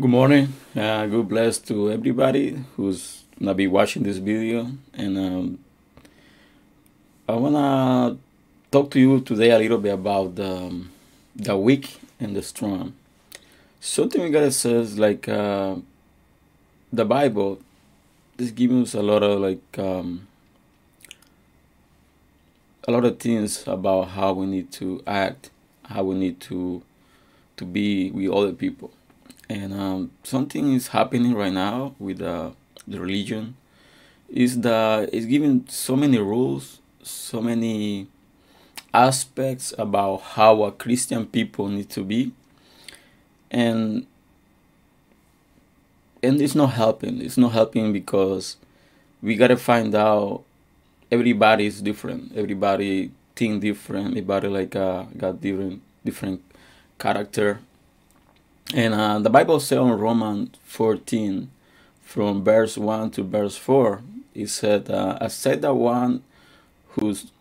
Good morning. Uh, good bless to everybody who's gonna be watching this video. And um, I wanna talk to you today a little bit about the, um, the weak and the strong. Something we gotta say is like uh, the Bible is giving us a lot of like um, a lot of things about how we need to act, how we need to to be with other people and um, something is happening right now with uh, the religion is that it's giving so many rules so many aspects about how a christian people need to be. And and it's not helping. It's not helping because we got to find out everybody is different. Everybody think different. Everybody like uh, got different different character and uh, the Bible says in Romans 14, from verse 1 to verse 4, it said, uh, I said that one whose,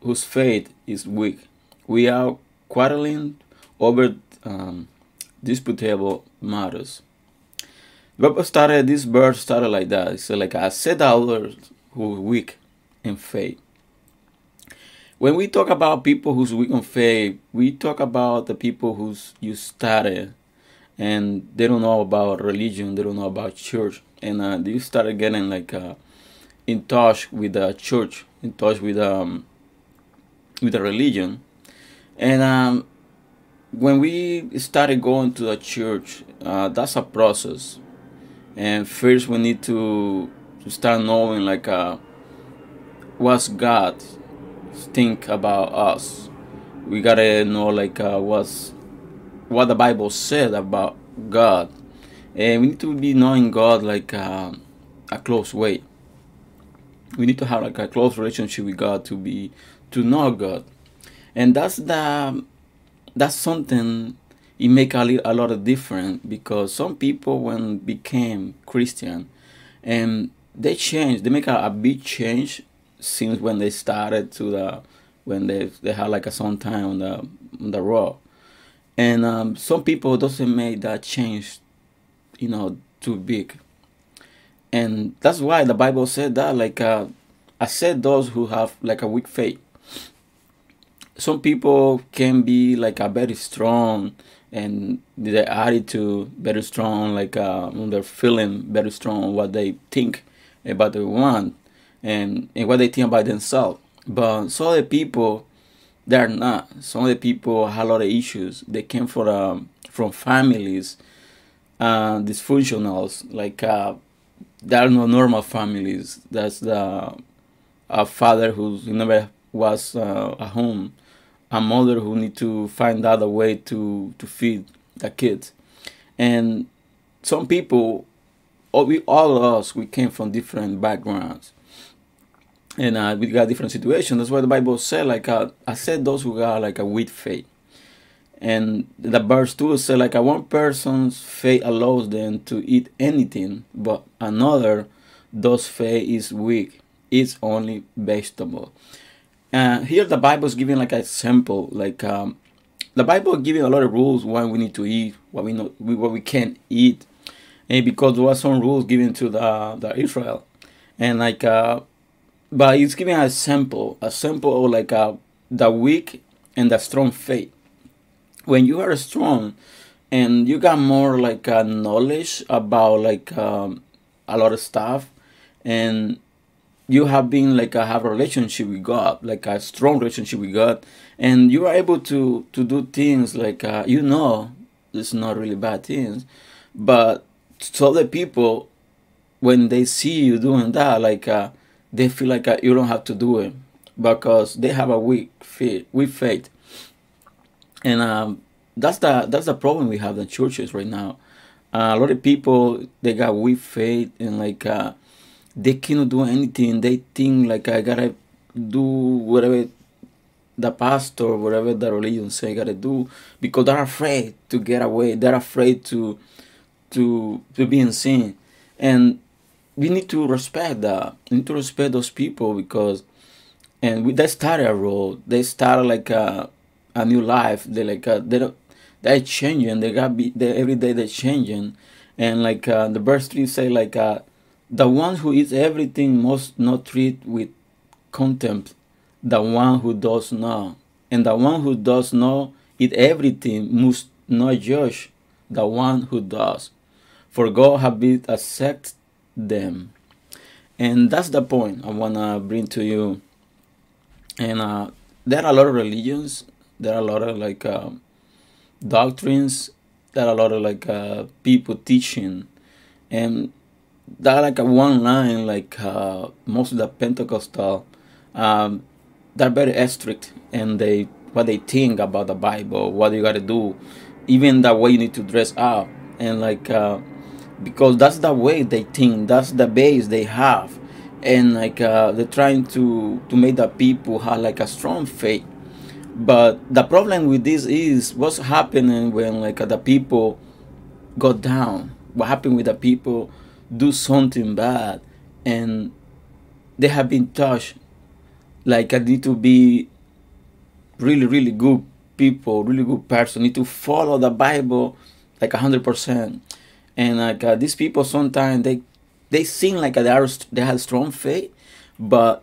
whose faith is weak. We are quarreling over um, disputable matters. Bible started, this verse started like that. It said, like, I said that others who are weak in faith. When we talk about people who's weak in faith, we talk about the people who's you started and they don't know about religion they don't know about church. And uh, they started getting like uh, in touch with the church in touch with um with the religion. And um, when we started going to the church uh, that's a process. And first we need to, to start knowing like uh, what's god think about us. We gotta know like uh, what's what the Bible said about God. And we need to be knowing God like uh, a close way. We need to have like a close relationship with God to be to know God, and that's the that's something it make a, a lot of difference because some people when became Christian and they change they make a, a big change since when they started to the when they they had like a some time on the on the road and um, some people doesn't make that change you know too big. And that's why the bible said that like uh, i said those who have like a weak faith. Some people can be like a very strong and their attitude very strong like uh, they're feeling very strong what they think about the want and, and what they think about themselves. But some other people they're not. Some of the people have a lot of issues. They came from um, from families, uh, dysfunctionals. Like uh, there are no normal families. That's the a father who never was uh, at home, a mother who need to find out a way to to feed the kids, and some people, all we all of us, we came from different backgrounds and uh, we got different situations. That's why the Bible said, like, uh, I said those who got like a weak faith. And the verse 2 said, like, a one person's faith allows them to eat anything, but another, those faith is weak, It's only vegetable. And uh, here the Bible is giving like a example, like, um, the Bible giving a lot of rules why we need to eat, what we know, what we can't eat, and because there were some rules given to the the Israel, and like uh, but it's giving a sample, a sample of like a, uh, the weak and the strong faith. When you are strong and you got more like a uh, knowledge about like um, a lot of stuff, and you have been like a have a relationship with God, like a strong relationship with God, and you are able to to do things like uh, you know it's not really bad things, but to other people when they see you doing that, like uh, they feel like uh, you don't have to do it because they have a weak faith, weak faith, and um, that's the that's the problem we have in churches right now. Uh, a lot of people they got weak faith and like uh, they cannot do anything. They think like I gotta do whatever the pastor, whatever the religion say, I gotta do because they're afraid to get away. They're afraid to to to be seen, and we need to respect that. We need to respect those people because, and we, they started a road. They started like a, a new life. They like a, they don't, they're changing. They got be they, every day they're changing, and like uh, the verse three say like uh, the one who eats everything must not treat with contempt the one who does not, and the one who does not eat everything must not judge the one who does, for God have been accept them. And that's the point I wanna bring to you. And uh, there are a lot of religions. There are a lot of like uh, doctrines. There are a lot of like uh, people teaching, and that like a one line like uh, most of the Pentecostal. Um, they're very strict and they what they think about the Bible, what you got to do, even the way you need to dress up, and like uh, because that's the way they think, that's the base they have, and like uh, they're trying to to make the people have like a strong faith. But the problem with this is what's happening when like the people go down. What happened with the people do something bad, and they have been touched like I need to be really, really good people, really good person. Need to follow the Bible like a hundred percent. And like uh, these people, sometimes they they seem like they are they have strong faith, but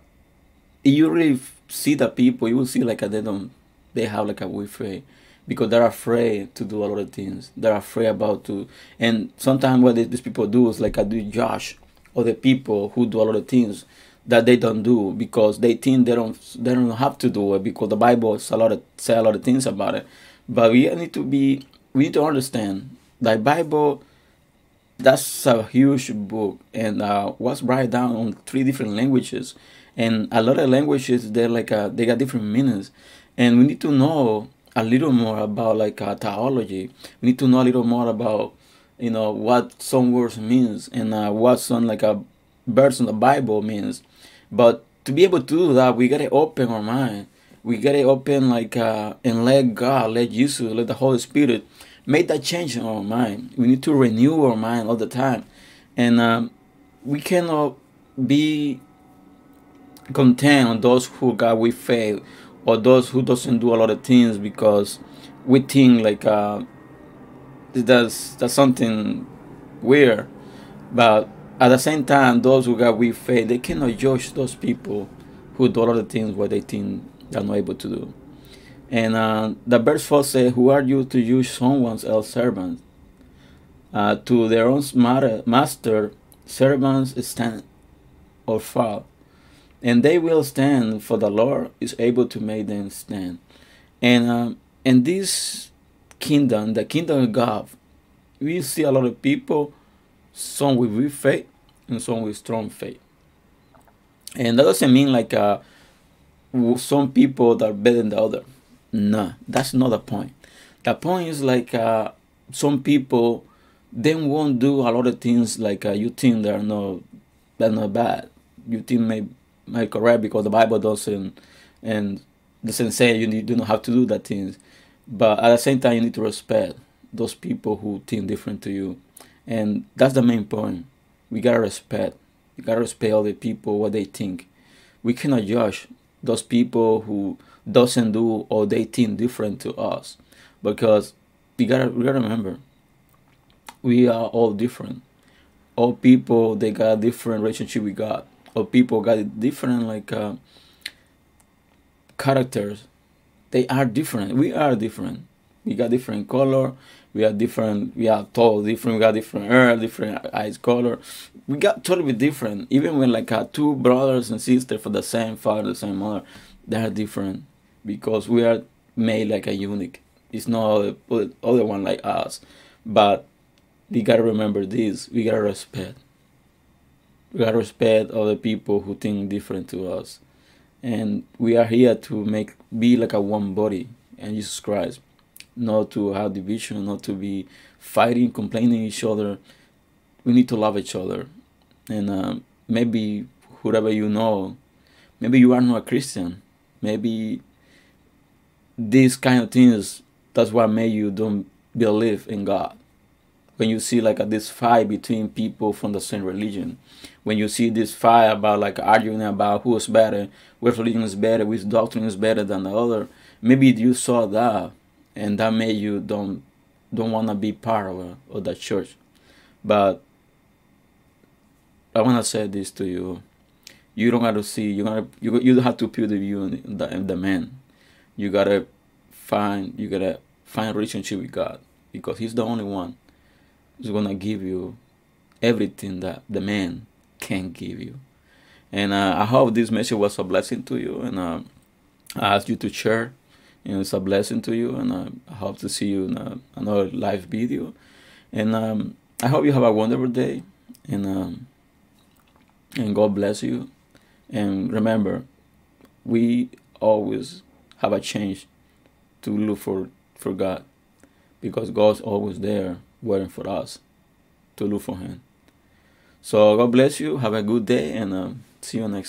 you really see the people, you will see like they don't they have like a weak faith because they're afraid to do a lot of things. They're afraid about to, and sometimes what these people do is like I do Josh or the people who do a lot of things that they don't do because they think they don't they don't have to do it because the Bible says a lot of say a lot of things about it. But we need to be we need to understand that Bible that's a huge book and uh, was written down on three different languages and a lot of languages they're like uh, they got different meanings. And we need to know a little more about like uh, theology. We need to know a little more about you know what some words means and uh, what some like a verse in the bible means. But to be able to do that, we gotta open our mind. We gotta open like uh, and let God, let Jesus, let the Holy Spirit make that change in our mind. We need to renew our mind all the time, and um, we cannot be content on those who God we fail or those who doesn't do a lot of things because we think like uh, that's that's something weird, but at the same time, those who got weak faith, they cannot judge those people who do a lot of things what they think they're not able to do. And uh, the verse 4 says, Who are you to use someone else servant? Uh, to their own master, servants stand or fall. And they will stand, for the Lord is able to make them stand. And um, in this kingdom, the kingdom of God, we see a lot of people some with weak faith and some with strong faith. And that doesn't mean like uh, some people that are better than the other. No, that's not the point. The point is like uh, some people then won't do a lot of things like uh, you think they're not they're not bad. You think may may correct because the Bible doesn't and doesn't say you need, you don't have to do that things. But at the same time, you need to respect those people who think different to you and that's the main point. We gotta respect. We gotta respect other people what they think. We cannot judge those people who doesn't do or they think different to us, because we gotta we gotta remember we are all different. All people they got different relationship we got. All people got different like uh, characters. They are different. We are different. We got different color we are different we are tall different we got different hair different eyes color we got totally different even when like uh, two brothers and sisters for the same father the same mother they are different because we are made like a unique it's not other, other one like us. But we gotta remember this. We gotta respect. We gotta respect other people who think different to us. And we are here to make be like a one body and jesus christ. Not to have division, not to be fighting, complaining each other. We need to love each other, and uh, maybe whoever you know, maybe you are not a Christian, maybe these kind of things. That's what made you don't believe in God. When you see like a, this fight between people from the same religion, when you see this fight about like arguing about who is better, which religion is better, which doctrine is better than the other, maybe you saw that and that made you don't don't want to be part of, uh, of the church But I want to say this to you. You don't have to see. You gotta. You you don't have to put the view in the in the man. You gotta find. You gotta find relationship with God because He's the only one who's gonna give you everything that the man can give you. And uh, I hope this message was a blessing to you. And uh, I ask you to share. You know, it's a blessing to you. And uh, I hope to see you in uh, another live video. And um, I hope you have a wonderful day. And um, and God bless you. And remember, we always have a change to look for for God, because God's always there waiting for us to look for Him. So God bless you. Have a good day, and um, see you next.